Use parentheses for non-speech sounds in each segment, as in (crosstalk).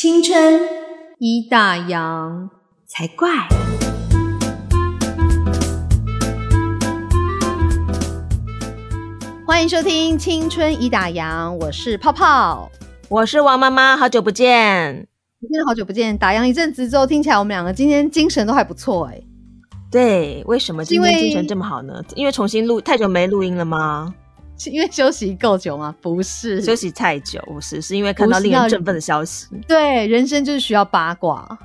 青春一大洋才怪。欢迎收听《青春一打烊》，我是泡泡，我是王妈妈，好久不见，真的好久不见。打烊一阵子之后，听起来我们两个今天精神都还不错哎。对，为什么今天精神这么好呢？因为重新录太久没录音了吗？是因为休息够久吗？不是，休息太久，不是，是因为看到令人振奋的消息。对，人生就是需要八卦。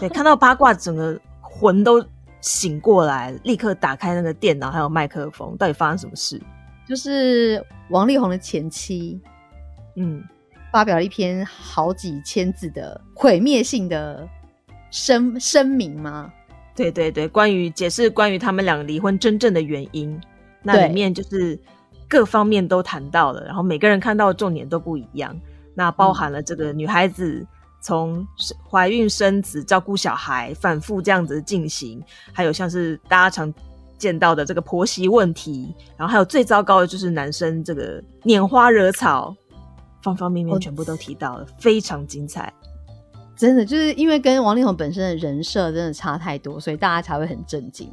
对，看到八卦，整个魂都醒过来，立刻打开那个电脑还有麦克风，到底发生什么事？就是王力宏的前妻，嗯，发表了一篇好几千字的毁灭性的声声明吗？对对对，关于解释关于他们两个离婚真正的原因，那里面就是各方面都谈到了，然后每个人看到的重点都不一样。那包含了这个女孩子从怀孕生子、照顾小孩，反复这样子进行，还有像是大家常。见到的这个婆媳问题，然后还有最糟糕的就是男生这个拈花惹草，方方面面全部都提到了，非常精彩。真的就是因为跟王力宏本身的人设真的差太多，所以大家才会很震惊。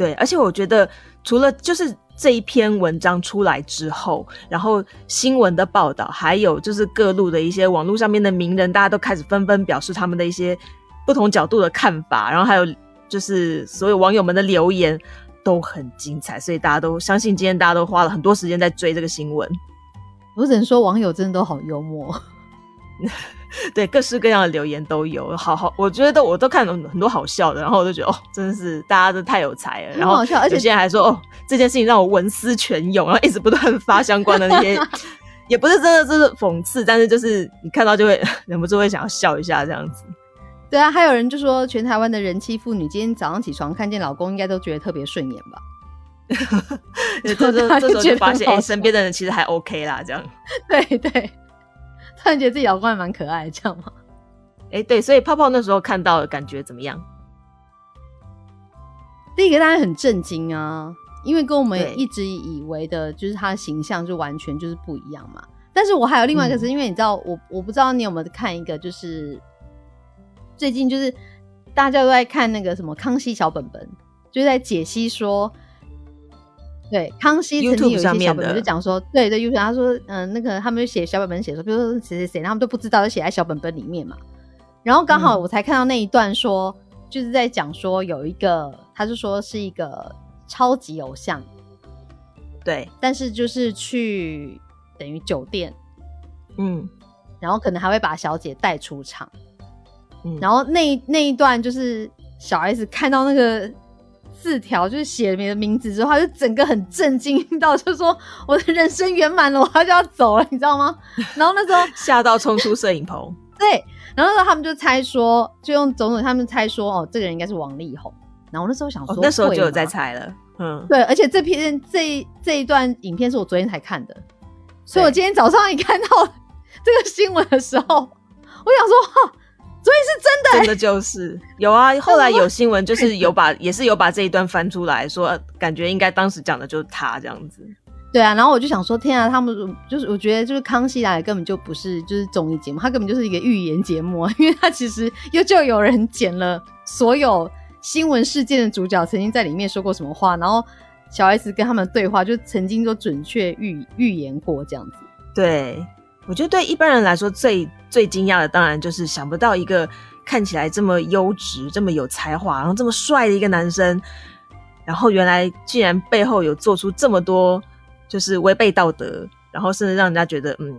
对，而且我觉得除了就是这一篇文章出来之后，然后新闻的报道，还有就是各路的一些网络上面的名人，大家都开始纷纷表示他们的一些不同角度的看法，然后还有。就是所有网友们的留言都很精彩，所以大家都相信今天大家都花了很多时间在追这个新闻。我只能说网友真的都好幽默，(laughs) 对各式各样的留言都有，好好，我觉得我都看了很多好笑的，然后我就觉得哦，真的是大家都太有才了，然后而且现在还说哦，这件事情让我文思泉涌，然后一直不断发相关的那些，(laughs) 也不是真的就是讽刺，但是就是你看到就会忍不住会想要笑一下这样子。对啊，还有人就说，全台湾的人妻妇女今天早上起床看见老公，应该都觉得特别顺眼吧？(laughs) 这这 (laughs) 这时候就发现，哎，身边的人其实还 OK 啦，这样。对对，突然觉得自己老公还蛮可爱，这样吗？哎，对，所以泡泡那时候看到的感觉怎么样？第一个当然很震惊啊，因为跟我们一直以为的就是他的形象就完全就是不一样嘛。但是我还有另外一个是，因为你知道，我我不知道你有没有看一个就是。最近就是大家都在看那个什么《康熙小本本》，就在解析说，对康熙曾经有一些小本本就讲说，对对，有他说，嗯，那个他们就写小本本写说，比如说谁谁谁，他们都不知道，就写在小本本里面嘛。然后刚好我才看到那一段，说就是在讲说有一个，他就说是一个超级偶像，对，但是就是去等于酒店，嗯，然后可能还会把小姐带出场。嗯然后那那一段就是小 S 看到那个字条，就是写你的名字之后，他就整个很震惊 (laughs) 到，就说我的人生圆满了，我就要走了，你知道吗？然后那时候吓到冲出摄影棚。(laughs) 对，然后他们就猜说，就用种种他们猜说，哦，这个人应该是王力宏。然后那时候想说，那时候就有在猜了，嗯，对，而且这篇这这一段影片是我昨天才看的，所以我今天早上一看到 (laughs) 这个新闻的时候，我想说，哈。所以是真的，真的就是有啊。后来有新闻，就是有把，(laughs) 也是有把这一段翻出来说，感觉应该当时讲的就是他这样子。对啊，然后我就想说，天啊，他们就是我觉得就是康熙来根本就不是就是综艺节目，他根本就是一个预言节目，因为他其实又就有人剪了所有新闻事件的主角曾经在里面说过什么话，然后小 S 跟他们对话就曾经都准确预预言过这样子。对。我觉得对一般人来说，最最惊讶的当然就是想不到一个看起来这么优质、这么有才华、然后这么帅的一个男生，然后原来竟然背后有做出这么多就是违背道德，然后甚至让人家觉得，嗯，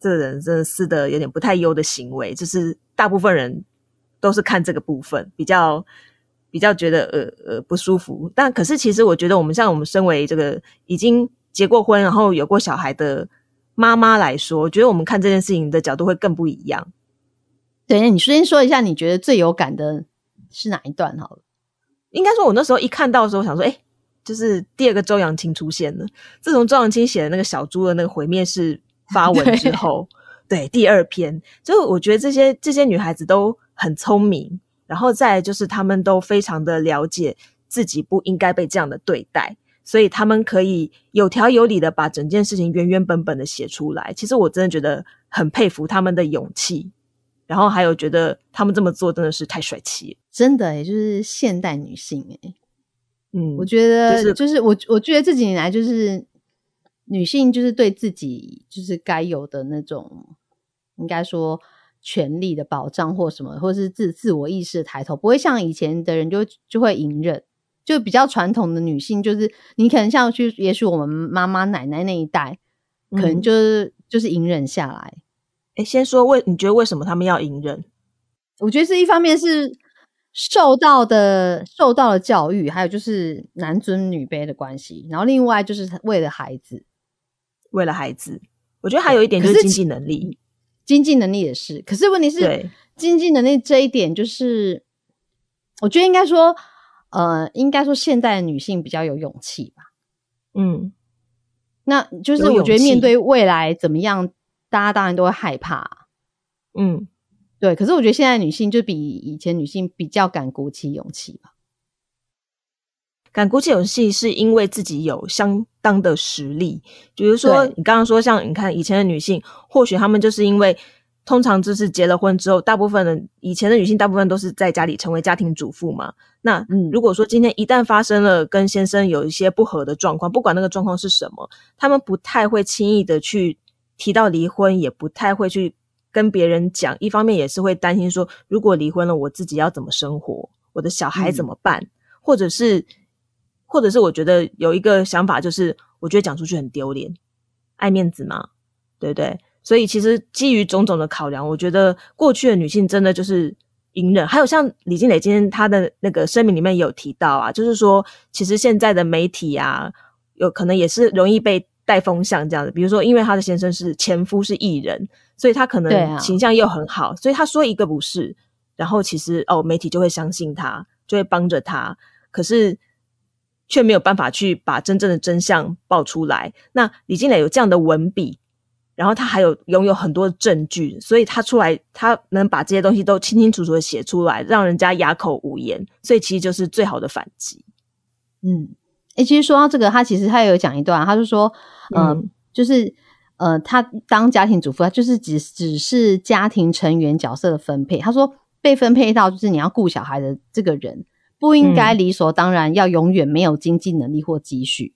这人真的是的有点不太优的行为。就是大部分人都是看这个部分比较比较觉得呃呃不舒服。但可是其实我觉得，我们像我们身为这个已经结过婚，然后有过小孩的。妈妈来说，我觉得我们看这件事情的角度会更不一样。对，你先说一下，你觉得最有感的是哪一段？好了，应该说，我那时候一看到的时候，想说，哎，就是第二个周扬青出现了。自从周扬青写的那个小猪的那个毁灭式发文之后，对第二篇，就我觉得这些这些女孩子都很聪明，然后再就是她们都非常的了解自己不应该被这样的对待。所以他们可以有条有理的把整件事情原原本本的写出来。其实我真的觉得很佩服他们的勇气，然后还有觉得他们这么做真的是太帅气，真的也，就是现代女性哎，嗯，我觉得就是我我觉得这几年来就是女性就是对自己就是该有的那种应该说权利的保障或什么，或是自自我意识的抬头，不会像以前的人就就会隐忍，就比较传统的女性，就是你可能像去，也许我们妈妈奶奶那一代，可能就是就是隐忍下来。哎先说为你觉得为什么他们要隐忍？我觉得是一方面是受到的受到的教育，还有就是男尊女卑的关系，然后另外就是为了孩子，为了孩子，我觉得还有一点就是经济能力，经济能力也是。可是问题是，经济能力这一点，就是我觉得应该说，呃，应该说现代的女性比较有勇气吧。嗯，那就是我觉得面对未来怎么样？大家当然都会害怕，嗯，对。可是我觉得现在女性就比以前女性比较敢鼓起勇气吧。敢鼓起勇气是因为自己有相当的实力。比如说，你刚刚说像你看以前的女性，或许她们就是因为通常就是结了婚之后，大部分的以前的女性大部分都是在家里成为家庭主妇嘛。那如果说今天一旦发生了跟先生有一些不和的状况，不管那个状况是什么，他们不太会轻易的去。提到离婚也不太会去跟别人讲，一方面也是会担心说，如果离婚了，我自己要怎么生活，我的小孩怎么办，或者是，或者是我觉得有一个想法，就是我觉得讲出去很丢脸，爱面子嘛，对不对？所以其实基于种种的考量，我觉得过去的女性真的就是隐忍。还有像李金磊今天他的那个声明里面有提到啊，就是说其实现在的媒体啊，有可能也是容易被。带风向这样子，比如说，因为他的先生是前夫是艺人，所以他可能形象又很好，所以他说一个不是，然后其实哦，媒体就会相信他，就会帮着他，可是却没有办法去把真正的真相爆出来。那李金磊有这样的文笔，然后他还有拥有很多证据，所以他出来，他能把这些东西都清清楚楚的写出来，让人家哑口无言，所以其实就是最好的反击。嗯。哎，其实说到这个，他其实他也有讲一段，他就说，嗯，就是呃，他当家庭主妇，他就是只只是家庭成员角色的分配。他说，被分配到就是你要顾小孩的这个人，不应该理所当然要永远没有经济能力或积蓄。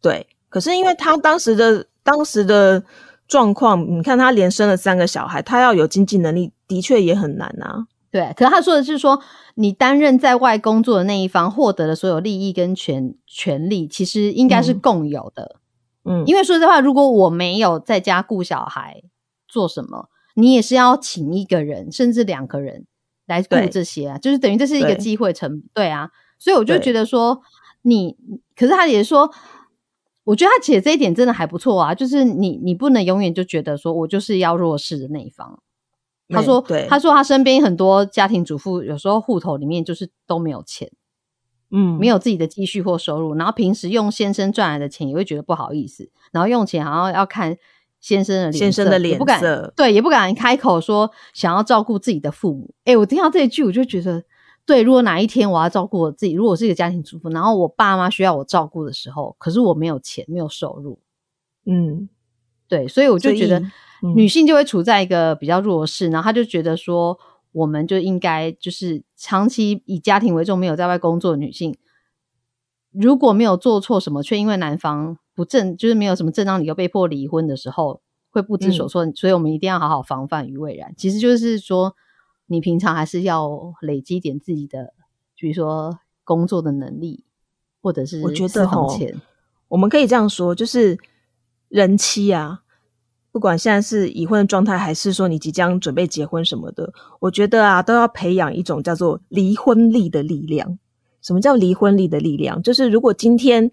对，可是因为他当时的当时的状况，你看他连生了三个小孩，他要有经济能力，的确也很难啊。对，可是他说的是说，你担任在外工作的那一方获得的所有利益跟权权利，其实应该是共有的。嗯，因为说实话，如果我没有在家顾小孩做什么，你也是要请一个人，甚至两个人来顾这些啊，就是等于这是一个机会成对啊。所以我就觉得说，你可是他也说，我觉得他写这一点真的还不错啊，就是你你不能永远就觉得说我就是要弱势的那一方。他说：“他说他身边很多家庭主妇，有时候户头里面就是都没有钱，嗯，没有自己的积蓄或收入，然后平时用先生赚来的钱也会觉得不好意思，然后用钱好像要看先生的先生的脸色，对，也不敢开口说想要照顾自己的父母。哎，我听到这一句，我就觉得，对，如果哪一天我要照顾我自己，如果我是一个家庭主妇，然后我爸妈需要我照顾的时候，可是我没有钱，没有收入，嗯，对，所以我就觉得。”女性就会处在一个比较弱势，然后她就觉得说，我们就应该就是长期以家庭为重，没有在外工作的女性，如果没有做错什么，却因为男方不正，就是没有什么正当理由被迫离婚的时候，会不知所措。所以我们一定要好好防范于未然。其实就是说，你平常还是要累积点自己的，比如说工作的能力，或者是我觉得钱。我们可以这样说，就是人妻啊。不管现在是已婚的状态，还是说你即将准备结婚什么的，我觉得啊，都要培养一种叫做离婚力的力量。什么叫离婚力的力量？就是如果今天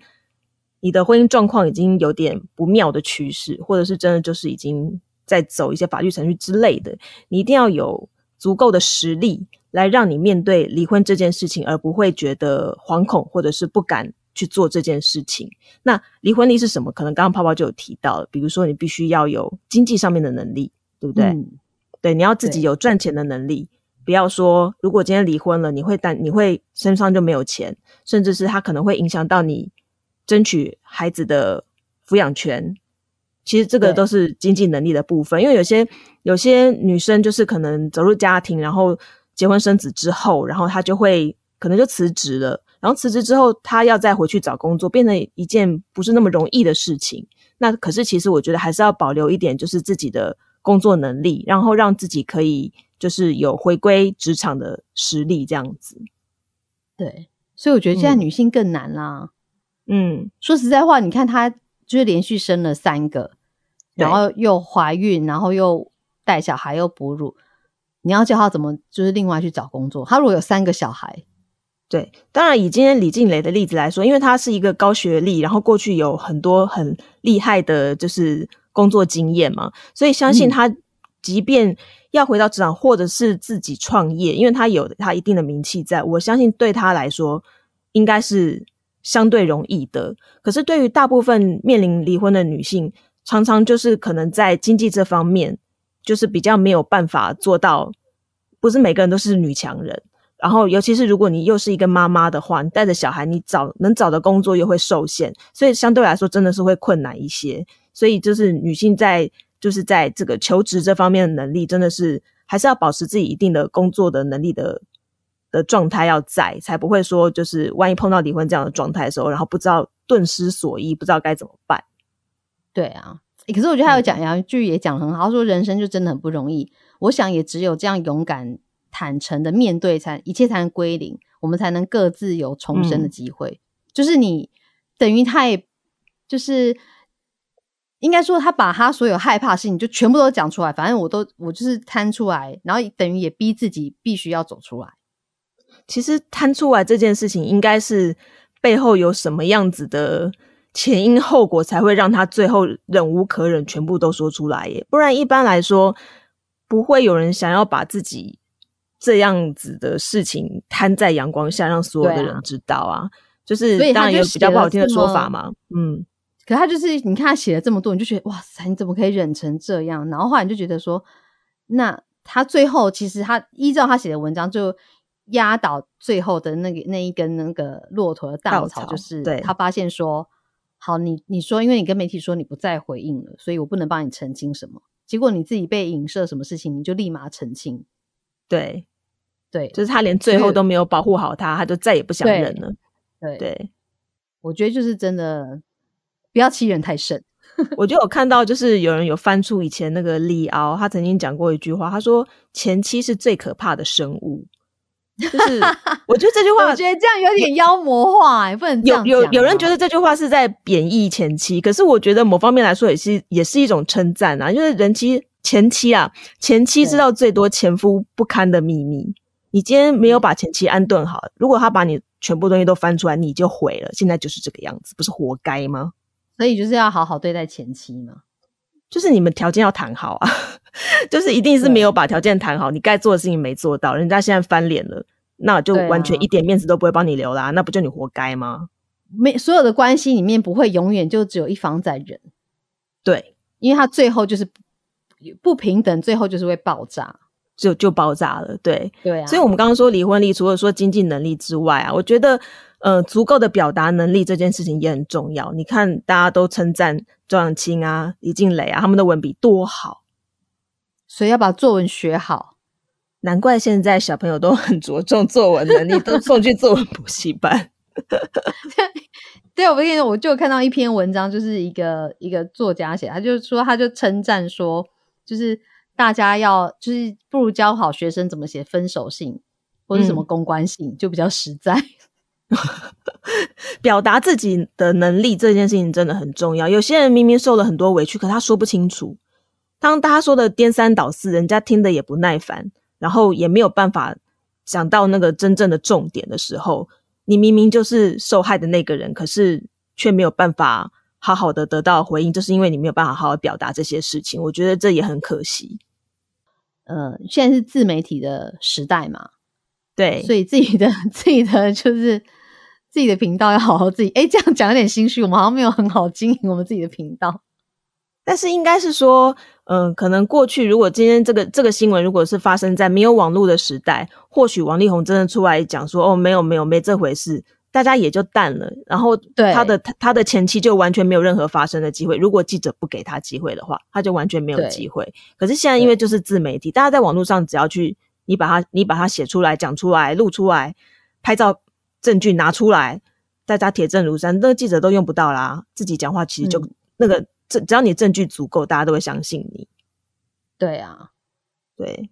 你的婚姻状况已经有点不妙的趋势，或者是真的就是已经在走一些法律程序之类的，你一定要有足够的实力来让你面对离婚这件事情，而不会觉得惶恐或者是不敢。去做这件事情，那离婚力是什么？可能刚刚泡泡就有提到了，比如说你必须要有经济上面的能力，对不对？对，你要自己有赚钱的能力，不要说如果今天离婚了，你会担你会身上就没有钱，甚至是他可能会影响到你争取孩子的抚养权，其实这个都是经济能力的部分，因为有些有些女生就是可能走入家庭，然后结婚生子之后，然后她就会可能就辞职了，然后辞职之后她要再回去找工作，变成一件不是那么容易的事情。那可是其实我觉得还是要保留一点，就是自己的工作能力，然后让自己可以就是有回归职场的实力这样子。对，所以我觉得现在女性更难啦。嗯，说实在话，你看她就是连续生了三个，然后又怀孕，然后又带小孩，又哺乳，你要叫他怎么就是另外去找工作？他如果有三个小孩，对，当然以今天李静蕾的例子来说，因为她是一个高学历，然后过去有很多很厉害的，就是工作经验嘛，所以相信她即便要回到职场，或者是自己创业，因为她有她一定的名气，在我相信对她来说应该是。相对容易的，可是对于大部分面临离婚的女性，常常就是可能在经济这方面，就是比较没有办法做到。不是每个人都是女强人，然后尤其是如果你又是一个妈妈的话，你带着小孩，你找能找的工作又会受限，所以相对来说真的是会困难一些。所以就是女性在就是在这个求职这方面的能力，真的是还是要保持自己一定的工作的能力的。的状态要在，才不会说就是万一碰到离婚这样的状态的时候，然后不知道顿失所依，不知道该怎么办。对啊，可是我觉得他有讲杨一句也讲很好，他说人生就真的很不容易。我想也只有这样勇敢坦诚的面对，才一切才能归零，我们才能各自有重生的机会。就是你等于他也就是应该说他把他所有害怕的事情就全部都讲出来，反正我都我就是摊出来，然后等于也逼自己必须要走出来。其实摊出来这件事情，应该是背后有什么样子的前因后果，才会让他最后忍无可忍，全部都说出来耶。不然一般来说，不会有人想要把自己这样子的事情摊在阳光下，让所有的人知道啊。就是当然有比较不好听的说法嘛。嗯，可他就是你看他写了这么多，你就觉得哇塞，你怎么可以忍成这样？然后后来你就觉得说，那他最后其实他依照他写的文章就。压倒最后的那个那一根那个骆驼的稻草，就是他发现说：“好，你你说，因为你跟媒体说你不再回应了，所以我不能帮你澄清什么。结果你自己被影射什么事情，你就立马澄清。对，对，就是他连最后都没有保护好他，他就再也不想忍了。对，对，我觉得就是真的不要欺人太甚。我就有看到，就是有人有翻出以前那个利奥，他曾经讲过一句话，他说：“前妻是最可怕的生物。”就是，我觉得这句 (laughs) 话，我觉得这样有点妖魔化，哎，不能有有有人觉得这句话是在贬义前妻，可是我觉得某方面来说也是也是一种称赞啊，就是人妻前妻啊，前妻知道最多前夫不堪的秘密。你今天没有把前妻安顿好，如果他把你全部东西都翻出来，你就毁了。现在就是这个样子，不是活该吗？所以就是要好好对待前妻嘛，就是你们条件要谈好啊。(laughs) 就是一定是没有把条件谈好，你该做的事情没做到，人家现在翻脸了，那就完全一点面子都不会帮你留啦，那不就你活该吗？没，所有的关系里面不会永远就只有一方在忍，对，因为他最后就是不平等，最后就是会爆炸，就就爆炸了，对，对啊。所以我们刚刚说离婚率，除了说经济能力之外啊，我觉得呃，足够的表达能力这件事情也很重要。你看，大家都称赞周扬青啊、李静蕾啊，他们的文笔多好。所以要把作文学好，难怪现在小朋友都很着重作文能力，都 (laughs) 送去作文补习班。(laughs) 对，我跟你说，我就看到一篇文章，就是一个一个作家写，他就说，他就称赞说，就是大家要，就是不如教好学生怎么写分手信或者什么公关信，就比较实在。(laughs) 表达自己的能力这件事情真的很重要。有些人明明受了很多委屈，可他说不清楚。当大家说的颠三倒四，人家听的也不耐烦，然后也没有办法讲到那个真正的重点的时候，你明明就是受害的那个人，可是却没有办法好好的得到回应，就是因为你没有办法好好表达这些事情。我觉得这也很可惜。呃，现在是自媒体的时代嘛，对，所以自己的 (laughs) 自己的就是自己的频道要好好自己。哎，这样讲有点心虚，我们好像没有很好经营我们自己的频道。但是应该是说，嗯，可能过去如果今天这个这个新闻如果是发生在没有网络的时代，或许王力宏真的出来讲说，哦，没有没有没这回事，大家也就淡了。然后他的他的前妻就完全没有任何发声的机会。如果记者不给他机会的话，他就完全没有机会。可是现在因为就是自媒体，大家在网络上只要去你把它你把它写出来、讲出来、录出来、拍照证据拿出来，大家铁证如山，那个记者都用不到啦。自己讲话其实就那个证，只要你证据足够，大家都会相信你。对啊，对。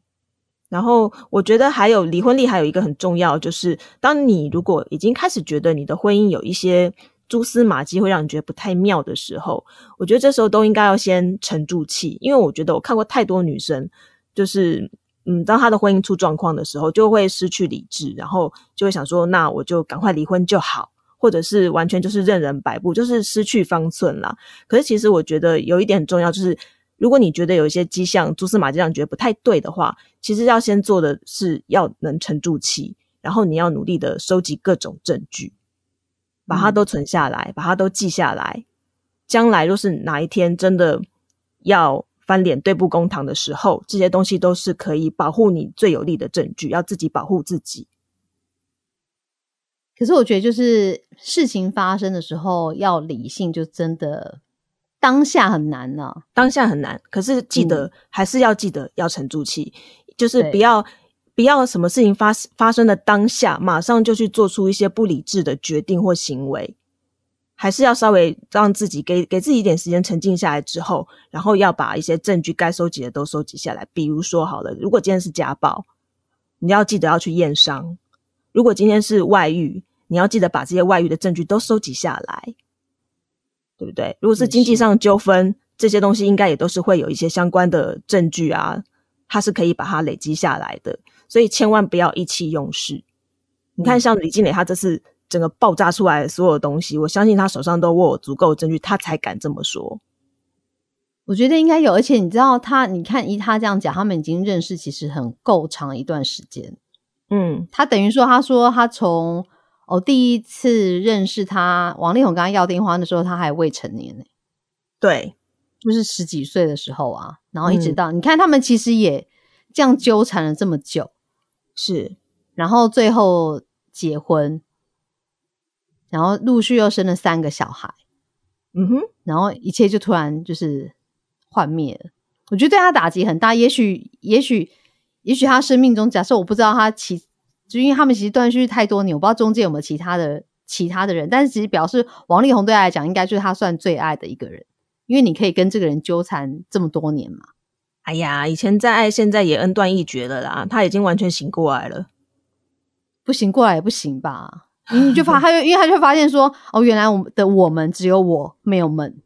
然后我觉得还有离婚率还有一个很重要，就是当你如果已经开始觉得你的婚姻有一些蛛丝马迹，会让你觉得不太妙的时候，我觉得这时候都应该要先沉住气，因为我觉得我看过太多女生，就是嗯，当她的婚姻出状况的时候，就会失去理智，然后就会想说，那我就赶快离婚就好，或者是完全就是任人摆布，就是失去方寸了。可是其实我觉得有一点很重要，就是。如果你觉得有一些迹象、蛛丝马迹让你觉得不太对的话，其实要先做的是要能沉住气，然后你要努力的收集各种证据，把它都存下来，把它都记下来。将来若是哪一天真的要翻脸对簿公堂的时候，这些东西都是可以保护你最有力的证据，要自己保护自己。可是我觉得，就是事情发生的时候要理性，就真的。当下很难呢，当下很难。可是记得还是要记得要沉住气，就是不要不要什么事情发发生的当下，马上就去做出一些不理智的决定或行为，还是要稍微让自己给给自己一点时间沉静下来之后，然后要把一些证据该收集的都收集下来。比如说好了，如果今天是家暴，你要记得要去验伤；如果今天是外遇，你要记得把这些外遇的证据都收集下来。对不对？如果是经济上纠纷，这些东西应该也都是会有一些相关的证据啊，它是可以把它累积下来的。所以千万不要意气用事。你看，像李金磊，他这次整个爆炸出来的所有东西，我相信他手上都握有足够的证据，他才敢这么说。我觉得应该有，而且你知道，他你看依他这样讲，他们已经认识其实很够长一段时间。嗯，他等于说，他说他从。我第一次认识他，王力宏跟他要电话的时候，他还未成年呢。对，就是十几岁的时候啊，然后一直到你看他们其实也这样纠缠了这么久，是，然后最后结婚，然后陆续又生了三个小孩，嗯哼，然后一切就突然就是幻灭了。我觉得对他打击很大，也许，也许，也许他生命中，假设我不知道他其。就因为他们其实断续太多年，我不知道中间有没有其他的其他的人，但是其实表示王力宏对他来讲，应该就是他算最爱的一个人，因为你可以跟这个人纠缠这么多年嘛。哎呀，以前再爱，现在也恩断义绝了啦，他已经完全醒过来了。不行过来也不行吧？你就发，他就因为他就发现说，哦，原来我们的我们只有我没有们，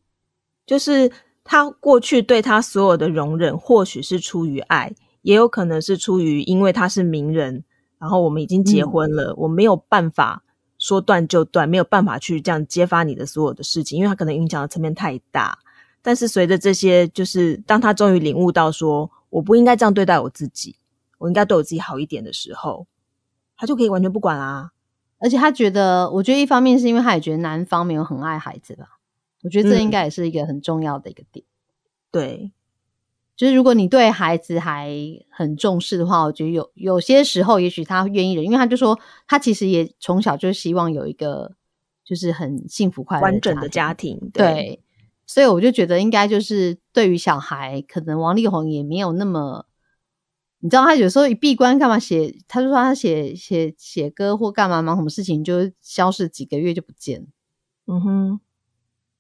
就是他过去对他所有的容忍，或许是出于爱，也有可能是出于因为他是名人。然后我们已经结婚了，我没有办法说断就断，没有办法去这样揭发你的所有的事情，因为他可能影响的层面太大。但是随着这些，就是当他终于领悟到说我不应该这样对待我自己，我应该对我自己好一点的时候，他就可以完全不管啦。而且他觉得，我觉得一方面是因为他也觉得男方没有很爱孩子吧，我觉得这应该也是一个很重要的一个点。对。就是如果你对孩子还很重视的话，我觉得有有些时候，也许他愿意的，因为他就说他其实也从小就希望有一个就是很幸福快乐完整的家庭。对，所以我就觉得应该就是对于小孩，可能王力宏也没有那么，你知道他有时候一闭关干嘛写，他就说他写写写歌或干嘛忙什么事情就消失几个月就不见。嗯哼。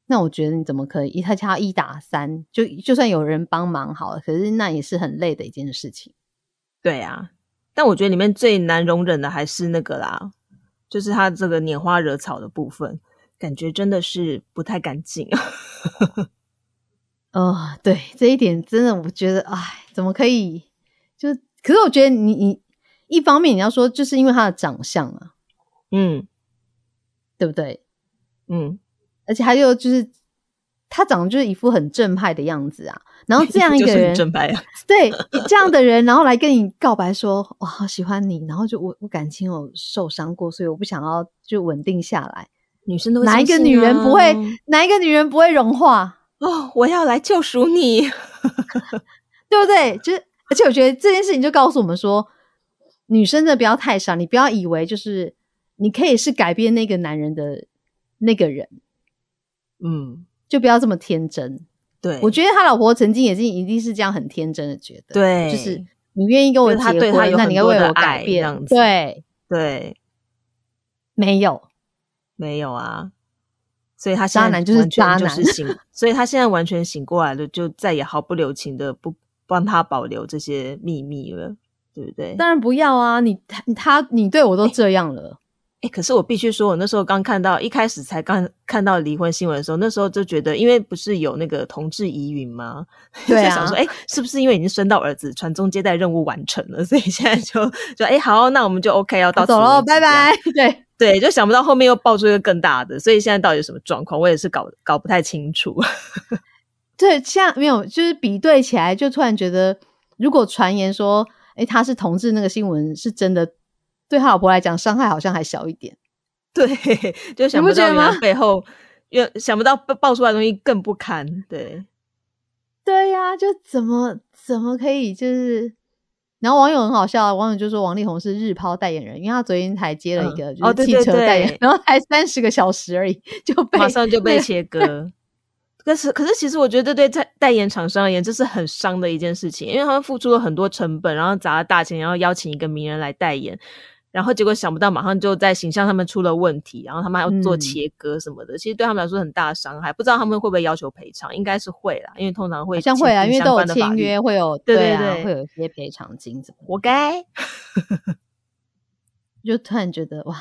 那我觉得你怎么可以一他他一打三，就就算有人帮忙好了，可是那也是很累的一件事情。对啊，但我觉得里面最难容忍的还是那个啦，就是他这个拈花惹草的部分，感觉真的是不太干净。(laughs) 哦，对，这一点真的我觉得，哎，怎么可以？就可是我觉得你你一方面你要说，就是因为他的长相啊，嗯，对不对？嗯。而且还有就是，他长得就是一副很正派的样子啊。然后这样一个 (laughs) 人，正派对这样的人，然后来跟你告白说：“我好喜欢你。”然后就我我感情有受伤过，所以我不想要就稳定下来。女生都哪一个女人不会？哪一个女人不会融化？哦，我要来救赎你，(laughs) 对不对？就是，而且我觉得这件事情就告诉我们说，女生的不要太傻，你不要以为就是你可以是改变那个男人的那个人，嗯，就不要这么天真。对，我觉得他老婆曾经也是一定是这样很天真的觉得，对，就是你愿意跟我就是他结对他有婚，那你要为我改变这样，子对，对，没有，没有啊，所以他渣男就是渣男就是醒，所以他现在完全醒过来了，就再也毫不留情的不帮他保留这些秘密了，对不对？当然不要啊！你他他你对我都这样了，哎、可是我必须说，我那时候刚看到，一开始才刚看到离婚新闻的时候，那时候就觉得，因为不是有那个同志疑云吗？(laughs) 对啊就想说，哎、是不是因为已经生到儿子，传宗接代任务完成了，所以现在就就哎、好，那我们就 OK 要到此走了，为止拜拜。(laughs) 对，对，就想不到后面又爆出一个更大的，所以现在到底什么状况，我也是搞搞不太清楚。(laughs) 对，像没有，就是比对起来，就突然觉得，如果传言说，哎，他是同志，那个新闻是真的，对他老婆来讲，伤害好像还小一点。(laughs) 对，就想不到原来吗背后，又想不到爆爆出来的东西更不堪。对，对呀、就怎么怎么可以就是，然后网友很好笑，网友就说王力宏是日抛代言人，因为他昨天才接了一嗯个哦对对就是汽车代言，对然后才三十个小时而已，就被马上就被切割。可是，可是其实我觉得对代代言厂商而言，这是很伤的一件事情，因为他们付出了很多成本，然后砸了大钱，然后邀请一个名人来代言，然后结果想不到马上就在形象上面出了问题，然后他们还要做嗯切割什么的，其实对他们来说很大的伤害。不知道他们会不会要求赔偿？应该是会啦，因为通常会像会啊，因为都有签约，会有对对啊，对会有一些赔偿金怎么，活该。(laughs) 就突然觉得哇，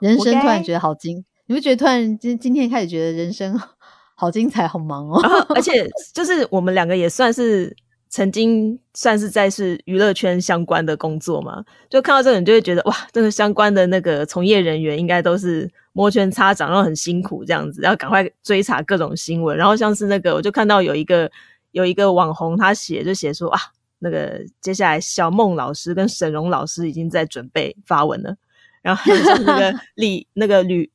人生突然该觉得好精，你不觉得突然今今天开始觉得人生 (laughs) 好精彩，好忙哦？然后，而 (laughs) 且就是我们两个也算是曾经算是在是娱乐圈相关的工作嘛，就看到这个，你就会觉得哇，这个相关的那个从业人员应该都是摩拳擦掌，然后很辛苦这样子，要赶快追查各种新闻。然后像是那个，我就看到有一个有一个网红，他写就写说啊，那个接下来小孟老师跟沈荣老师已经在准备发文了，然后还有像那个李 (laughs) 那个吕。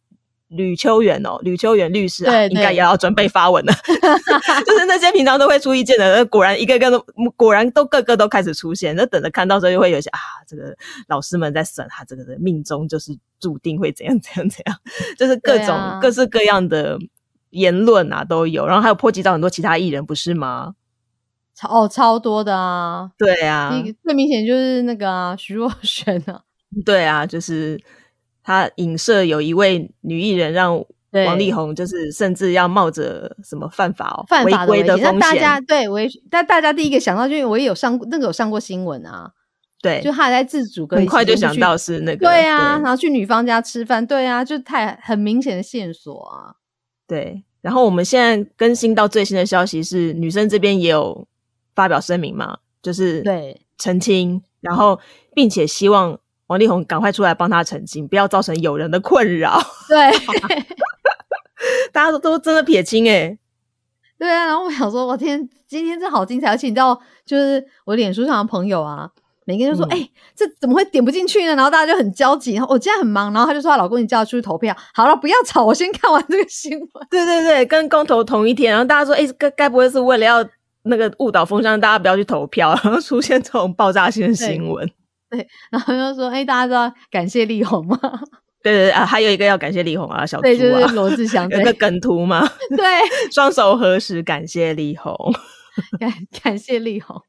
吕秋远哦，吕秋远律师啊，对应该也要准备发文了。(laughs) 就是那些平常都会出意见的，果然一个个都果然都个个都开始出现。那等着看到时候，就会有一些啊，这个老师们在审他这个的命中就是注定会怎样怎样怎样，(laughs) 就是各种、啊各式各样的言论啊都有，然后还有波及到很多其他艺人，不是吗？超哦超多的啊！对啊第，一个最明显就是那个啊，徐若瑄啊，对啊，就是他影射有一位女艺人让。王力宏就是甚至要冒着什么犯法哦、犯违。规的风险，那大家对违，但大家第一个想到，就是我也有上过那个有上过新闻啊，对，就他还在自主跟很快就想到是那个对啊，然后去女方家吃饭，对啊，就太很明显的线索啊。对，然后我们现在更新到最新的消息是，女生这边也有发表声明嘛，就是对澄清，然后并且希望王力宏赶快出来帮他澄清，不要造成友人的困扰。(laughs) 对 (laughs) 大家都都真的撇清哎、对啊，然后我想说，我天，今天真好精彩，而且你知道，就是我脸书上的朋友啊，每个人就说，嗯哎、这怎么会点不进去呢？然后大家就很焦急，然后我今天很忙，然后他就说，她老公你叫他出去投票，好了，不要吵，我先看完这个新闻。对对对，跟公投同一天，然后大家说，哎、该该不会是为了要那个误导风向，大家不要去投票，然后出现这种爆炸性的新闻。然后就说，哎、大家知道感谢力宏吗？(laughs) 对对对啊，还有一个要感谢力宏啊，小猪对，就是啊，(laughs) 罗志祥，有对个梗图嘛，(laughs) 对，双手合十感谢力宏。感感谢力宏。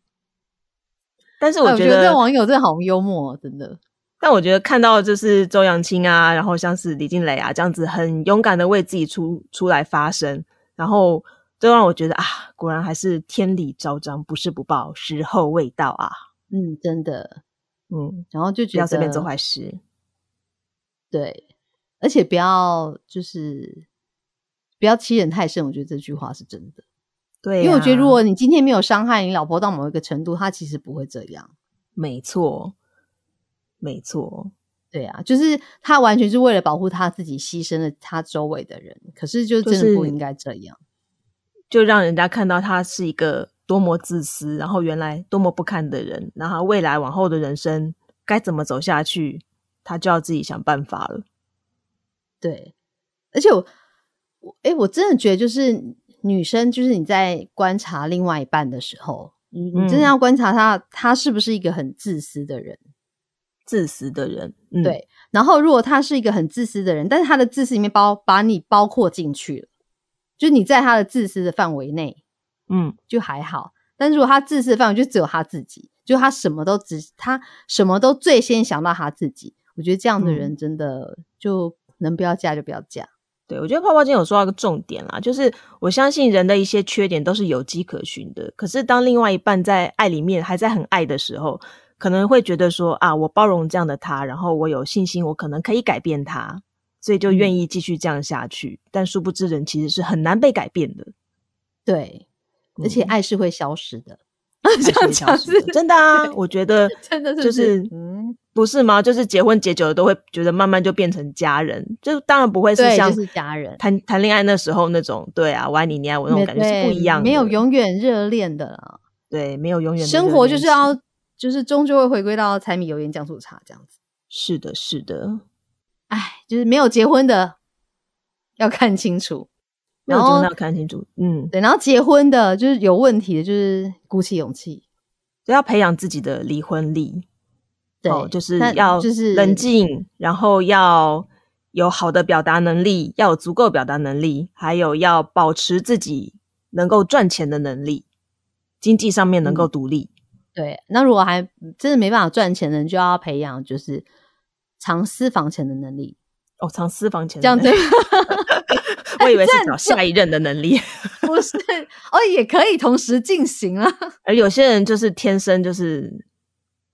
但是哎我我觉得，这网友真的好幽默、哦，真的。但我觉得看到就是周扬青啊，然后像是李静蕾啊这样子，很勇敢的为自己出出来发声，然后就让我觉得啊，果然还是天理昭彰，不是不报，时候未到啊。嗯，真的。嗯，然后就觉得不要随便做坏事。对，而且不要就是不要欺人太甚，我觉得这句话是真的。对、啊，因为我觉得如果你今天没有伤害你老婆到某一个程度，她其实不会这样。没错，没错，对啊，就是她完全是为了保护她自己，牺牲了她周围的人。可是就真的不应该这样。就让人家看到他是一个多么自私，然后原来多么不堪的人，然后未来往后的人生该怎么走下去，他就要自己想办法了。对，而且我我哎、我真的觉得就是女生，就是你在观察另外一半的时候，你你真的嗯要观察他，他是不是一个很自私的人。自私的人，嗯，对。然后如果他是一个很自私的人，但是他的自私里面包把你包括进去了，就你在他的自私的范围内，嗯，就还好。但如果他自私的范围就只有他自己，就他什么都只他什么都最先想到他自己，我觉得这样的人真的就能不要嫁就不要嫁。对，我觉得泡泡今天有说到一个重点啦，就是我相信人的一些缺点都是有迹可循的。可是当另外一半在爱里面还在很爱的时候，可能会觉得说啊，我包容这样的他，然后我有信心，我可能可以改变他，所以就愿意继续这样下去。但殊不知，人其实是很难被改变的。对，而且爱是会消失的，(laughs) 这样消失，(laughs) 真的啊！我觉得真的是就是嗯。不是吗？就是结婚结久了，都会觉得慢慢就变成家人。就当然不会是像是家人谈谈恋爱那时候那种，对啊，我爱你，你爱我那种感觉是不一样的。没有永远热恋的啦，对，没有永远。生活就是要，就是终究会回归到柴米油盐酱醋茶这样子。是的，是的。哎，就是没有结婚的要看清楚，没有结婚要看清楚。嗯，对。然后结婚的，就是有问题的，就是鼓起勇气，就要培养自己的离婚力。对，就是要就是冷静，然后要有好的表达能力，要有足够表达能力，还有要保持自己能够赚钱的能力，经济上面能够独立。对，那如果还真的没办法赚钱的人，就要培养就是藏私房钱的能力。哦，藏私房钱这样子，(laughs) 我以为是找下一任的能力，(laughs) 不是哦，也可以同时进行啊。而有些人就是天生就是。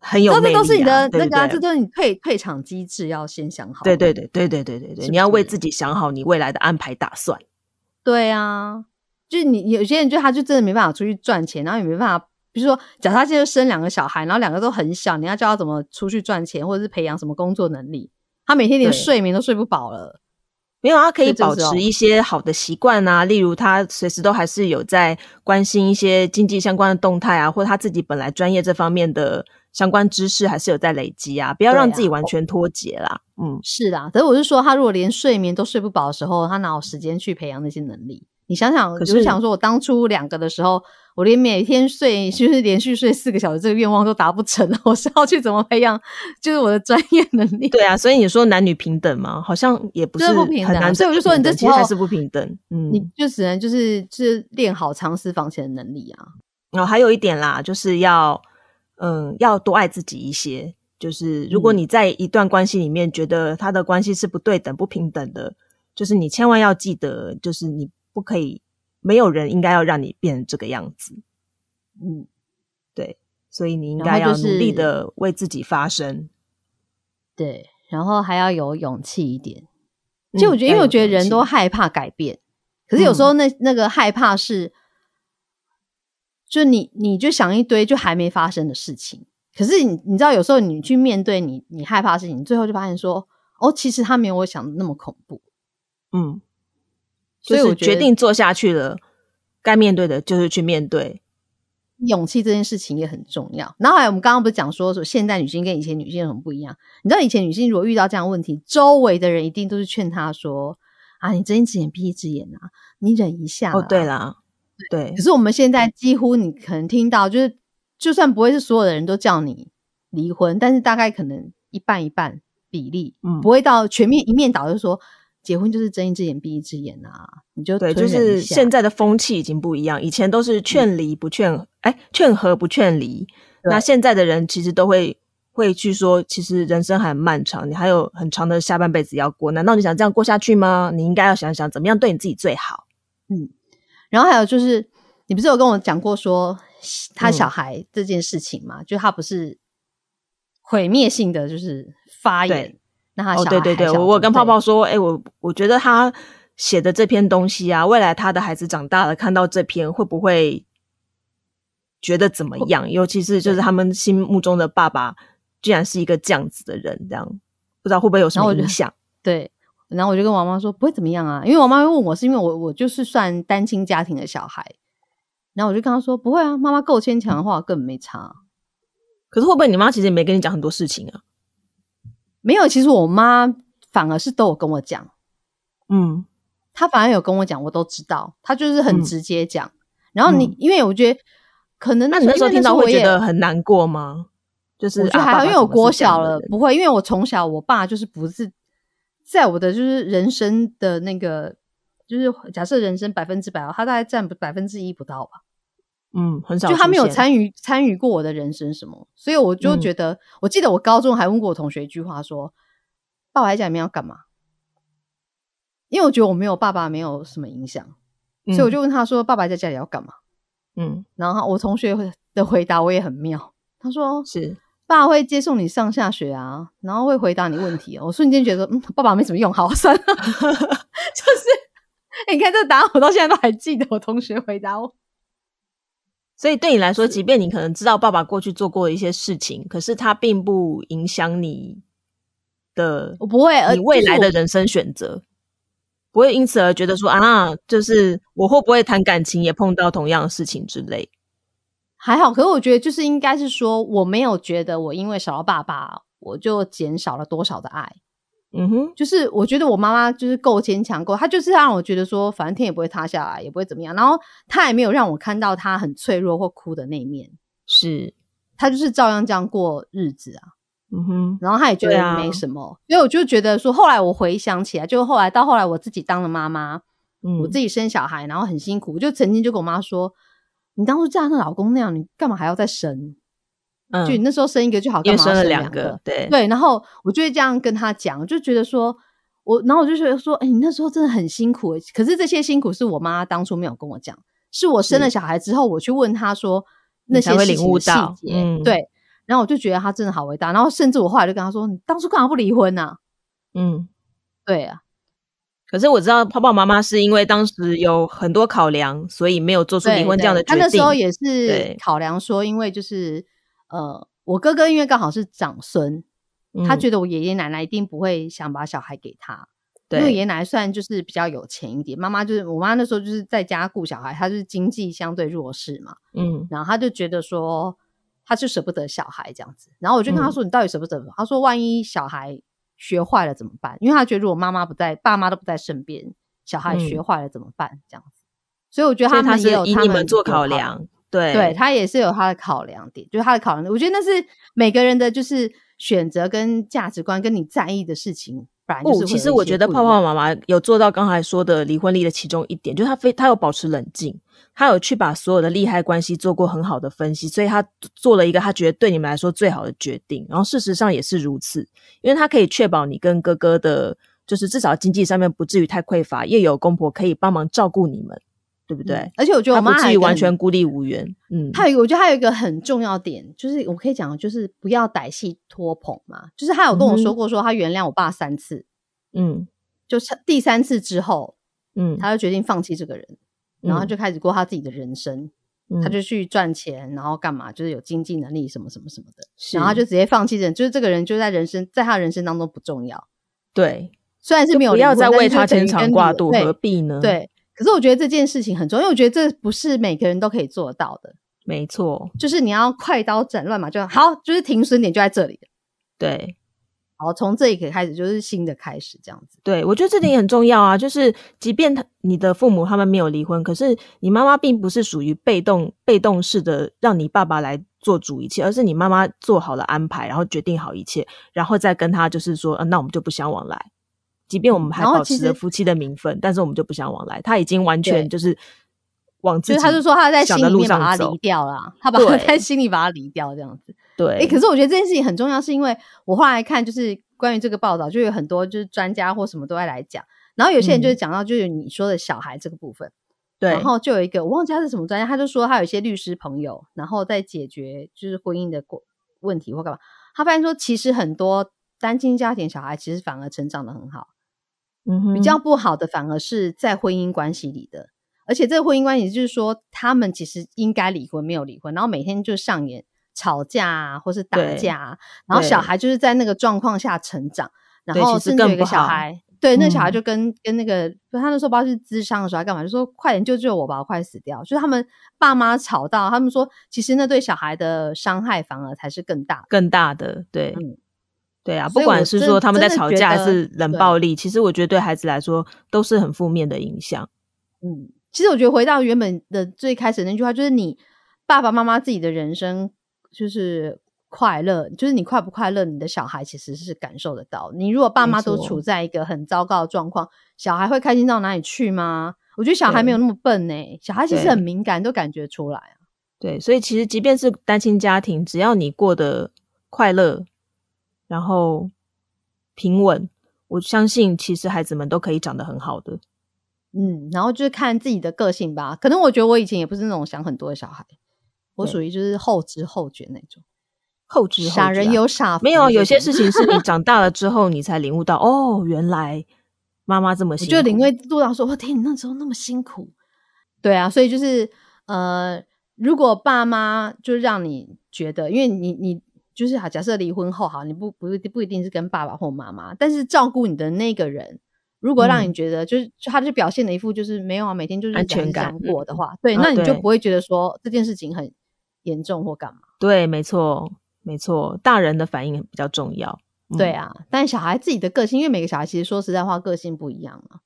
很有魅力，这都是你的那个，这都是你退退场机制要先想好。对对对对对对对对，你要为自己想好你未来的安排打算。对啊，就是你有些人就他就真的没办法出去赚钱，然后也没办法，比如说，假设他现在生两个小孩，然后两个都很小，你要教他怎么出去赚钱，或者是培养什么工作能力，他每天连睡眠都睡不饱了。没有，他可以保持一些好的习惯啊，例如他随时都还是有在关心一些经济相关的动态啊，或者他自己本来专业这方面的。相关知识还是有在累积啊，不要让自己完全脱节啦。嗯，是啦。可是我是说，他如果连睡眠都睡不饱的时候，他哪有时间去培养那些能力？你想想，我是想说，我当初两个的时候，我连每天睡就是连续睡四个小时这个愿望都达不成了，我是要去怎么培养？就是我的专业能力。对啊，所以你说男女平等吗？好像也不是不平等。所以我就说，你这其实还是不平等。嗯，你就只能就是是练好藏私房钱的能力啊。然后还有一点啦，就是要。嗯，要多爱自己一些。就是如果你在一段关系里面觉得他的关系是不对等、不平等的，就是你千万要记得，就是你不可以，没有人应该要让你变成这个样子。嗯，对，所以你应该要努力的为自己发声。对，然后还要有勇气一点。就我觉得，因为我觉得人都害怕改变，可是有时候那那个害怕是。就你，你就想一堆就还没发生的事情，可是你你知道，有时候你去面对你你害怕的事情，最后就发现说，哦，其实他没有我想的那么恐怖。嗯，所以我决定做下去了，该面对的就是去面对。勇气这件事情也很重要。然后还有我们刚刚不是讲说，说现代女性跟以前女性有什么不一样？你知道以前女性如果遇到这样问题，周围的人一定都是劝她说，啊，你睁一只眼闭一只眼啊，你忍一下。哦，对了。对，可是我们现在几乎你可能听到，就是就算不会是所有的人都叫你离婚，但是大概可能一半一半比例，嗯，不会到全面一面倒，就说结婚就是睁一只眼闭一只眼啊，你就对，就是现在的风气已经不一样，以前都是劝离不劝，哎，劝和不劝离，那现在的人其实都会会去说，其实人生还很漫长，你还有很长的下半辈子要过，难道你想这样过下去吗？你应该要想想怎么样对你自己最好，嗯。然后还有就是，你不是有跟我讲过说他小孩这件事情吗？就他不是毁灭性的，就是发言。那他小孩，对对对，我我跟泡泡说，哎，我我觉得他写的这篇东西啊，未来他的孩子长大了看到这篇，会不会觉得怎么样？尤其是就是他们心目中的爸爸，居然是一个这样子的人，这样不知道会不会有什么影响？对。然后我就跟王妈说不会怎么样啊，因为我妈会问我，是因为我我就是算单亲家庭的小孩。然后我就跟她说不会啊，妈妈够牵强的话根本没差。可是会不会你妈其实也没跟你讲很多事情啊？没有，其实我妈反而是都有跟我讲。嗯，她反而有跟我讲，我都知道，她就是很直接讲。然后你因为我觉得可能那你那时候听到会觉得很难过吗？就是我觉得啊还好，因为我爸爸怎么国小了不会，因为我从小我爸就是不是在我的就是人生的那个，就是假设人生百分之百哦，他大概占百分之一不到吧。嗯，很少就他没有参与参与过我的人生什么，所以我就嗯觉得，我记得我高中还问过我同学一句话说：“爸爸在家里面要干嘛？”因为我觉得我没有爸爸没有什么影响，所以我就问他说：“爸爸在家里要干嘛嗯？”然后我同学的回答我也很妙，他说嗯：“是爸会接送你上下学啊，然后会回答你问题哦。”我瞬间觉得，嗯，爸爸没什么用，好算了，(laughs) 就是。(laughs) 欸你看这个答案，我到现在都还记得。我同学回答我，所以对你来说，即便你可能知道爸爸过去做过的一些事情，可是他并不影响你的我不会，呃你未来的人生选择，不会因此而觉得说啊，就是我会不会谈感情也碰到同样的事情之类。还好，可是我觉得就是应该是说，我没有觉得我因为少了爸爸，我就减少了多少的爱。嗯哼，就是我觉得我妈妈就是够坚强，够她就是让我觉得说，反正天也不会塌下来，也不会怎么样。然后她也没有让我看到她很脆弱或哭的那一面，是，她就是照样这样过日子啊。嗯哼，然后她也觉得没什么，所以我就觉得说，后来我回想起来，就后来到后来我自己当了妈妈，嗯，我自己生小孩，然后很辛苦，我就曾经就跟我妈说，你当初嫁那老公那样，你干嘛还要再生？嗯。就你那时候生一个就好，干嘛生了两两个对。对，然后我就会这样跟他讲，就觉得说我，然后我就觉得说，哎、你那时候真的很辛苦、欸，可是这些辛苦是我妈当初没有跟我讲，是我生了小孩之后，我去问她说那些细悟到节，嗯。对，然后我就觉得她真的好伟大，然后甚至我后来就跟她说，你当初干嘛不离婚呢、嗯。对啊，可是我知道泡泡妈妈是因为当时有很多考量，所以没有做出离婚这样的决定。那时候也对。是考量说，因为就是呃，我哥哥因为刚好是长孙，他嗯。觉得我爷爷奶奶一定不会想把小孩给他，因为爷爷奶奶虽然就是比较有钱一点，妈妈就是我妈那时候就是在家顾小孩，她就是经济相对弱势嘛，嗯。然后她就觉得说，她就舍不得小孩这样子，然后我就跟她嗯。说，你到底舍不舍得？她说，万一小孩学坏了怎么办？因为她觉得如果妈妈不在，爸妈都不在身边，小孩学嗯。坏了怎么办？这样子，所以我觉得他是他们也有以你他们做考，量，对对他也是有他的考量点，就是他的考量点。我觉得那是每个人的就是选择跟价值观，跟你在意的事情，不，会其实我觉得泡泡妈妈有做到刚才说的离婚率的其中一点，就是她非她有保持冷静，她有去把所有的利害关系做过很好的分析，所以她做了一个她觉得对你们来说最好的决定。然后事实上也是如此，因为她可以确保你跟哥哥的，就是至少经济上面不至于太匮乏，也有公婆可以帮忙照顾你们，对不对？嗯而且我觉得我妈还有一个很完全孤立无援。嗯，还有一个，我觉得还有一个很重要点，就是我可以讲，就是不要歹戏拖棚嘛。就是他有跟我说过，说他原谅我爸三次，嗯就是第三次之后，嗯，他就决定放弃这个人，然后嗯就开始过他自己的人生。他嗯就去赚钱，然后干嘛？就是有经济能力什么什么什么的，然后他就直接放弃人，就是这个人就在人生，在他人生当中不重要。对，虽然是没有不要再为他牵肠挂肚，何必呢？，对，可是我觉得这件事情很重要，因为我觉得这不是每个人都可以做到的。没错，就是你要快刀斩乱麻，就好，就是停损点就在这里。对。好，从这一刻开始就是新的开始，这样子。对，我觉得这点也很重要啊。就是，即便他你的父母他们没有离婚，可是你妈妈并不是属于被动被动式的让你爸爸来做主一切，而是你妈妈做好了安排，然后决定好一切，然后再跟他就是说，呃，那我们就不相往来。即便我们还保持着夫妻的名分，但是我们就不相往来。他已经完全就是往自己就是他就说他在心里面把他离。掉了，他把他 (laughs) 在心里把他离掉，这样子。对，哎、可是我觉得这件事情很重要，是因为我后来看就是关于这个报道，就有很多就是专家或什么都在来讲，然后有些人就是讲到就是你说的小孩这个部分，嗯对，然后就有一个我忘记他是什么专家，他就说他有一些律师朋友，然后在解决就是婚姻的过问题或干嘛，他发现说其实很多单亲家庭小孩其实反而成长的很好，比较不好的反而是在婚姻关系里的，而且这个婚姻关系就是说他们其实应该离婚没有离婚，然后每天就上演吵架啊或是打架啊，然后小孩就是在那个状况下成长，然后甚至有一个小孩。对，那个小孩嗯就跟、跟那个，他那时候不知道是智商的时候还干嘛，就说快点救救我吧，我快死掉。就是他们爸妈吵到，他们说其实那对小孩的伤害反而才是更大。更大的，对，嗯对啊，不管是真说他们在吵架还是冷暴力，其实我觉得对孩子来说都是很负面的影响。嗯，其实我觉得回到原本的最开始那句话，就是你爸爸妈妈自己的人生就是快乐，就是你快不快乐，你的小孩其实是感受得到。你如果爸妈都处在一个很糟糕的状况，小孩会开心到哪里去吗？我觉得小孩没有那么笨呢，小孩其实很敏感，都感觉出来啊。对，所以其实即便是单亲家庭，只要你过得快乐，然后平稳，我相信其实孩子们都可以长得很好的。嗯，然后就是看自己的个性吧。可能我觉得我以前也不是那种想很多的小孩，我属于就是后知后觉那种。后知后觉傻人有傻，没有有些事情是你长大了之后你才领悟到，哦，原来妈妈这么辛苦。就领会到说，我天，你那时候那么辛苦。对啊，所以就是呃，如果爸妈就让你觉得，因为你你就是好，假设离婚后好，你不不不一定是跟爸爸或妈妈，但是照顾你的那个人，如果让你觉得就是他就表现的一副就是没有啊，每天就是安全感过的话，对，那你就不会觉得说这件事情很严重或干嘛。对，没错。没错，大人的反应比较重要。对啊，但小孩自己的个性，因为每个小孩其实说实在话，个性不一样啊。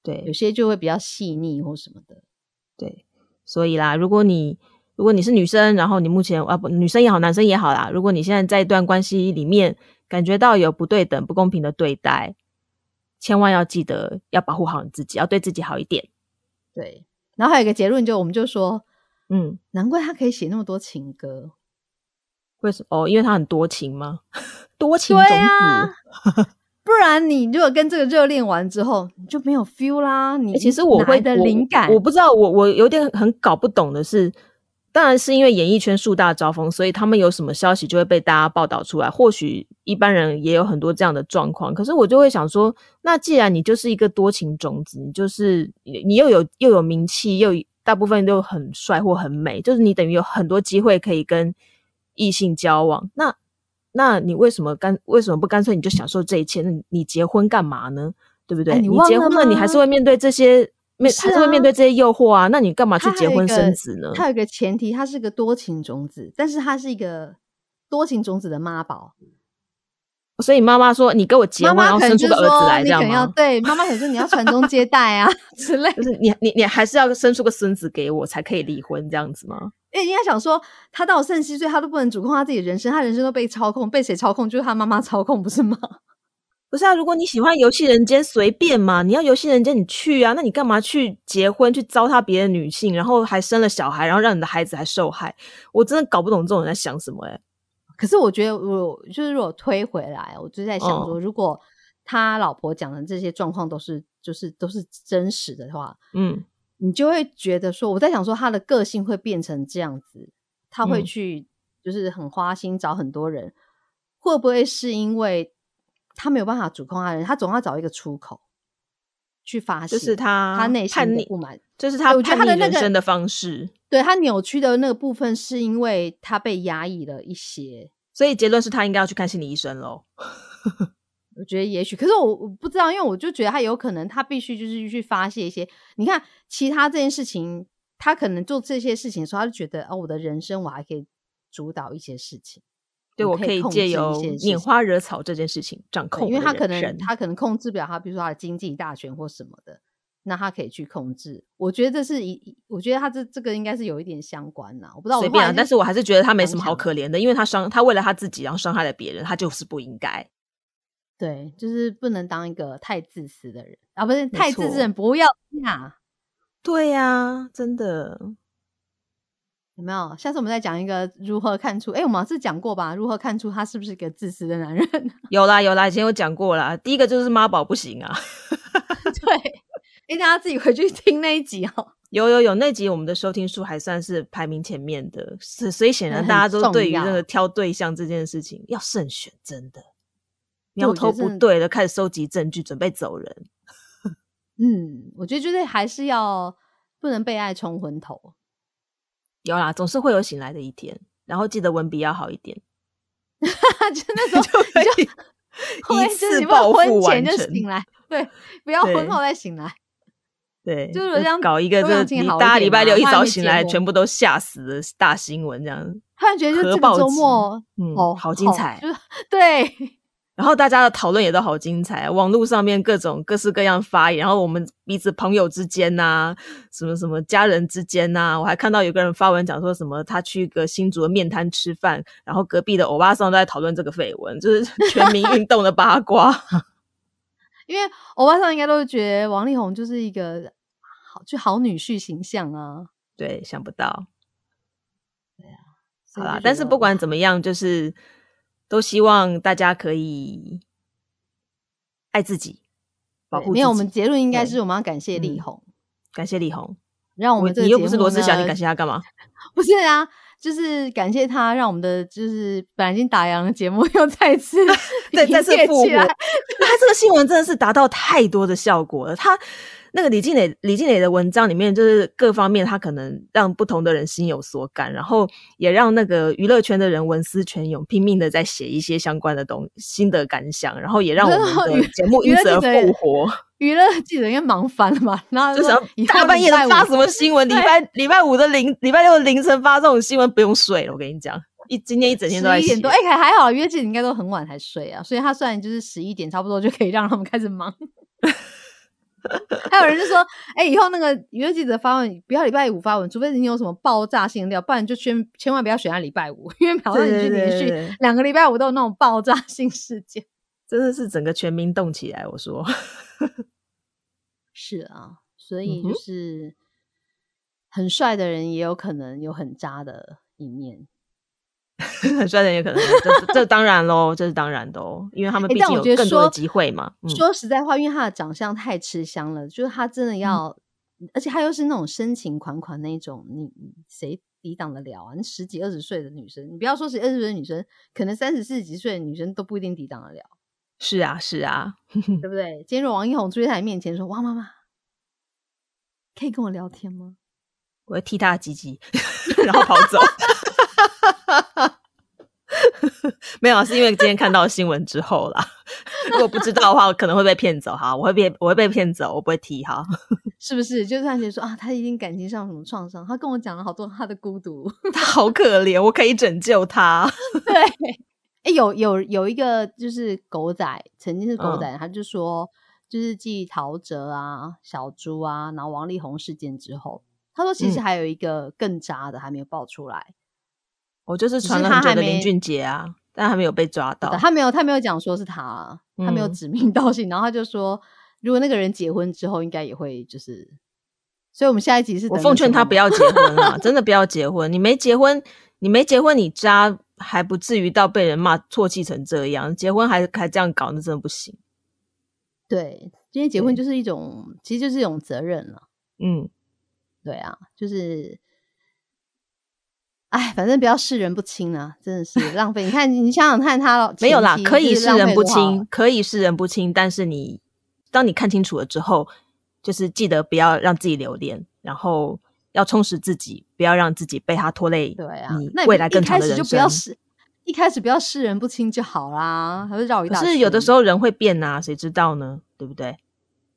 对，有些就会比较细腻或什么的。对，所以啦，如果你如果你是女生，然后你目前啊不，女生也好，男生也好啦，如果你现在在一段关系里面感觉到有不对等、不公平的对待，千万要记得要保护好你自己，要对自己好一点。对，然后还有一个结论，就我们就说，嗯，难怪他可以写那么多情歌。为什么？哦，因为他很多情吗？(laughs) 多情种子，不然你如果跟这个热恋完之后，你就没有 feel 啦。你其实我会的灵感，我不知道，我我有点很搞不懂的是，当然是因为演艺圈树大招风，所以他们有什么消息就会被大家报道出来。或许一般人也有很多这样的状况，可是我就会想说，那既然你就是一个多情种子，你就是你又有又有名气，又大部分都很帅或很美，就是你等于有很多机会可以跟。异性交往，那那你为什么干为什么不干脆你就享受这一切？那你结婚干嘛呢？对不对？你结婚了，你还是会面对这些面，还是会面对这些诱惑啊？那你干嘛去结婚生子呢？他有个前提，他是个多情种子，但是他是一个多情种子的妈宝。所以妈妈说：“你跟我结婚，然后生出个儿子来，这样吗？”对，妈妈可能说你要传宗接代啊 (laughs) 之类，就是你你你还是要生出个孙子给我，才可以离婚这样子吗？因为应该想说，他到三十七岁，他都不能主控他自己的人生，他人生都被操控，被谁操控？就是他妈妈操控，不是吗？不是啊，如果你喜欢游戏人间，随便嘛，你要游戏人间，你去啊。那你干嘛去结婚，去糟蹋别的女性，然后还生了小孩，然后让你的孩子还受害？我真的搞不懂这种人在想什么哎。可是我觉得，我就是如果推回来，我就在想说，如果他老婆讲的这些状况都是，就是都是真实的话，嗯，你就会觉得说，我在想说，他的个性会变成这样子，他会去就是很花心找很多人，会不会是因为他没有办法主控他人，他总要找一个出口去发泄，就是他他内心的不满，就是他叛逆人生的方式。对他扭曲的那个部分，是因为他被压抑了一些，所以结论是他应该要去看心理医生喽。(laughs) 我觉得也许，可是我我不知道，因为我就觉得他有可能，他必须就是去发泄一些。你看，其他这件事情，他可能做这些事情的时候，他就觉得哦，我的人生我还可以主导一些事情，对我可以借由拈花惹草这件事情掌控，因为他可能他可能控制不了他，比如说他的经济大权或什么的。那他可以去控制，我觉得这是一，我觉得他这这个应该是有一点相关呐，我不知道随便啊，但是我还是觉得他没什么好可怜的，因为他伤他为了他自己然后伤害了别人，他就是不应该。对，就是不能当一个太自私的人啊，不是太自私人不要呀。对呀，真的有没有？下次我们再讲一个如何看出，哎，我们是讲过吧？如何看出他是不是一个自私的男人？(laughs) 有啦有啦，以前有讲过啦。第一个就是妈宝不行啊，(laughs) 对。哎，大家自己回去听那一集哦。有有有，那集我们的收听数还算是排名前面的，是所以显然大家都对于那个挑对象这件事情要慎选，真的苗头不对的开始收集证据，准备走人。(laughs) 嗯，我觉得就是还是要不能被爱冲昏头。有啦，总是会有醒来的一天，然后记得文笔要好一点。(laughs) 就那时候 (laughs) 就可以 (laughs) 一次报复完成，来对，不要婚后再醒来。对，就是这样搞一个，这你大家礼拜六一早醒来，全部都吓死的大新闻，这样突然觉得就这个周末，嗯，好精彩，对，然后大家的讨论也都好精彩，网络上面各种各式各样发言，然后我们彼此朋友之间呐，什么什么家人之间呐，我还看到有个人发文讲说什么他去一个新竹的面摊吃饭，然后隔壁的欧巴桑都在讨论这个绯闻，就是 (laughs) 全民运动的八卦。(laughs) 因为欧巴桑应该都是觉得王力宏就是一个好就好女婿形象啊，对，想不到，对啊，好啦，但是不管怎么样，就是。都希望大家可以爱自己，保护。没有，我们结论应该是我们要感谢力宏，感谢力宏，让我们你又不是罗志祥，你感谢他干嘛？(laughs) 不是啊，就是感谢他，让我们的就是本来已经打烊的节目 (laughs) 又再次 (laughs) 对再次复活。他这个新闻真的是达到太多的效果了，他。那个李静蕾，李静蕾的文章里面，就是各方面，他可能让不同的人心有所感，然后也让那个娱乐圈的人文思泉涌，拼命的在写一些相关的东心得感想，然后也让我们的 (laughs) 节目因此而复活。(laughs) 娱乐记者应该忙翻了吧？然后就想大半夜的发什么新闻？(laughs) 礼拜礼拜五的凌礼拜六的凌晨发这种新闻，不用睡了。我跟你讲，一今天一整天都在写。哎，还还好，娱乐记者应该都很晚才睡啊，所以他虽然就是十一点差不多就可以让他们开始忙。(laughs) 还有人就说：“哎，以后那个娱乐记者发文不要礼拜五发文，除非你有什么爆炸性料，不然就千千万不要选在礼拜五，因为好像已经连续两个礼拜五都有那种爆炸性事件，(laughs) 真的是整个全民动起来。”我说：“ (laughs) 是啊，所以就是很帅的人也有可能有很渣的一面。”很帅的也可能，这这当然喽，这是当然的哦，因为他们毕竟有更多的机会嘛。说实在话，因为他的长相太吃香了，就是他真的要，而且他又是那种深情款款那种，你谁抵挡得了啊？你十几二十岁的女生，你不要说十二十岁的女生，可能三十四十几岁的女生都不一定抵挡得了。是啊，是啊，对不对？今天若王一宏追在你面前说：“哇，妈妈，可以跟我聊天吗？”我会踢他的鸡鸡，(laughs) 然后跑走。(laughs) 没有，是因为今天看到新闻之后啦。如果不知道的话，我可能会被骗走哈。我会被我会被骗走，我不会提哈。(laughs) 是不是？就是他觉得说啊，他一定感情上有什么创伤。他跟我讲了好多他的孤独，他好可怜，我可以拯救他。(laughs) 对，哎，有有有一个就是狗仔，曾经是狗仔，他就说，就是继陶喆啊、小猪啊，然后王力宏事件之后，他说其实还有一个更渣的还没有爆出来。我就是传了很久的林俊杰啊，但还没有被抓到。他没有，他没有讲说是他，他没有指名道姓。然后他就说，如果那个人结婚之后，应该也会就是。所以我们下一集是，我奉劝他不要结婚啊，真的不要 (laughs) 结婚。你没结婚，你没结婚，你渣还不至于到被人骂唾弃成这样。结婚还还这样搞，那真的不行。对，今天结婚就是一种，其实就是一种责任了。嗯，对啊，就是。哎，反正不要视人不清啊，真的是浪费。你看，你想想看，他没有啦，可以视人不清，可以视人不清，但是你当你看清楚了之后，就是记得不要让自己留恋，然后要充实自己，不要让自己被他拖累。对啊，那未来更长的人生，就不要视一开始不要视人不清就好啦，还是绕一大。可是有的时候人会变呐，谁知道呢？对不对？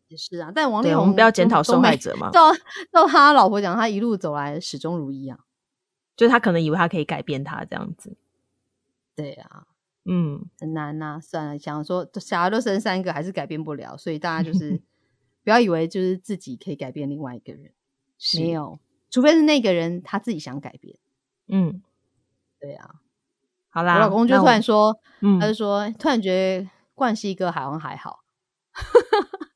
也是啊，但王力宏，我们不要检讨受害者嘛。照照他老婆讲，他一路走来始终如一啊。就他可能以为他可以改变他这样子，对啊，嗯，很难呐。算了，想说小孩都生三个，还是改变不了，所以大家就是 (laughs) 不要以为就是自己可以改变另外一个人，没有，除非是那个人他自己想改变。嗯，对啊。好啦，我老公就突然说，他就说突然觉得冠希哥好像还好，(laughs)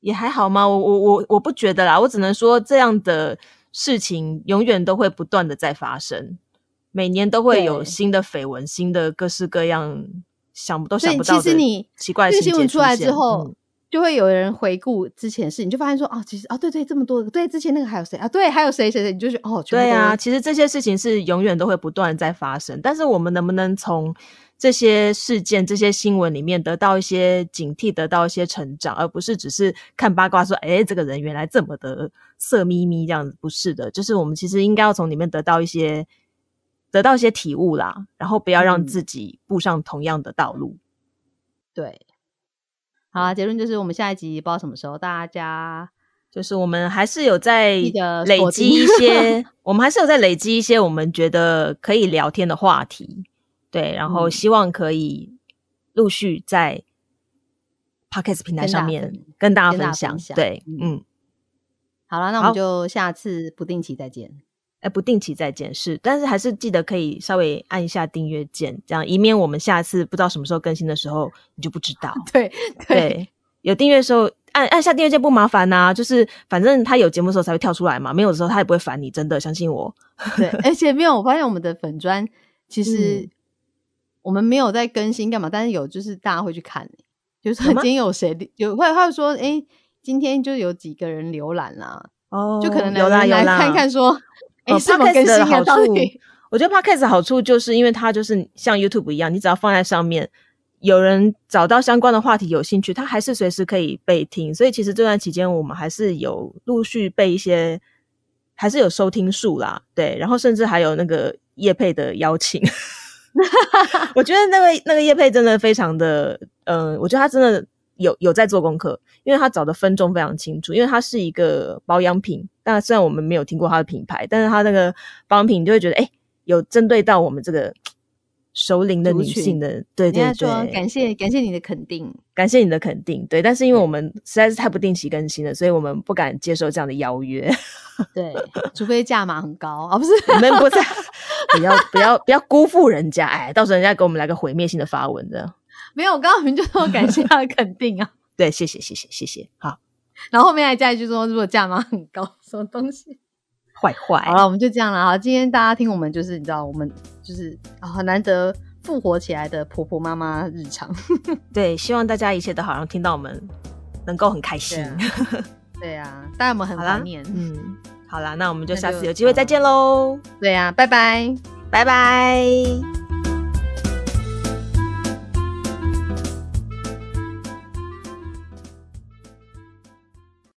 也还好吗？我我我我不觉得啦，我只能说这样的。事情永远都会不断的在发生，每年都会有新的绯闻，新的各式各样想都想不到的奇怪新闻出来之后，就会有人回顾之前事你，就发现说哦，其实哦，对对，这么多对之前那个还有谁啊？对，还有谁谁谁，你就是哦，对啊，其实这些事情是永远都会不断在发生，但是我们能不能从？这些事件、这些新闻里面得到一些警惕，得到一些成长，而不是只是看八卦说：“哎，这个人原来这么的色眯眯这样子。”不是的，就是我们其实应该要从里面得到一些、得到一些体悟啦，然后不要让自己步上同样的道路。对，好啊，结论就是我们下一集不知道什么时候，大家就是我们还是有在累积一些，(laughs) 我们还是有在累积一些我们觉得可以聊天的话题。对，然后希望可以陆续在 podcast 平台上面跟大家分享。对，嗯，好了，那我们就下次不定期再见。哎，不定期再见是，但是还是记得可以稍微按一下订阅键，这样以免我们下次不知道什么时候更新的时候你就不知道。(laughs) 对对，有订阅的时候按按下订阅键不麻烦呐，就是反正他有节目的时候才会跳出来嘛，没有的时候他也不会烦你，真的相信我。对，而且没有，我发现我们的粉砖其实我们没有在更新干嘛，但是有就是大家会去看，就是今天有谁有会他会说，哎，今天就有几个人浏览啦，哦，就可能有啦有啦，看看说。哎，podcast 的好处，我觉得 podcast 的好处就是因为它就是像 YouTube 一样，你只要放在上面，有人找到相关的话题有兴趣，它还是随时可以被听。所以其实这段期间我们还是有陆续被一些，还是有收听数啦，对，然后甚至还有那个叶配的邀请。(laughs) 我觉得那个那个叶佩真的非常的，嗯，我觉得他真的。有有在做功课，因为他找的分众非常清楚，因为他是一个保养品。但虽然我们没有听过他的品牌，但是他那个保养品就会觉得，哎，有针对到我们这个熟龄的女性的。对对对，感谢感谢你的肯定，感谢你的肯定。对，但是因为我们实在是太不定期更新了，所以我们不敢接受这样的邀约。(laughs) 对，除非价码很高啊，不是？我们不是 (laughs) 不要不要不要辜负人家，哎，到时候人家给我们来个毁灭性的发文这样。没有，我刚刚明就说感谢他的肯定啊。(laughs) 对，谢谢，谢谢，谢谢。好，然后后面还加一句说，如果价码很高，什么东西？坏坏。好了，我们就这样了啊。今天大家听我们，就是你知道，我们就是很难得复活起来的婆婆妈妈日常。(laughs) 对，希望大家一切都好，然后听到我们能够很开心。对啊，大家我们很怀念。嗯，好啦，那我们就下次有机会再见喽。对呀，拜拜，拜拜。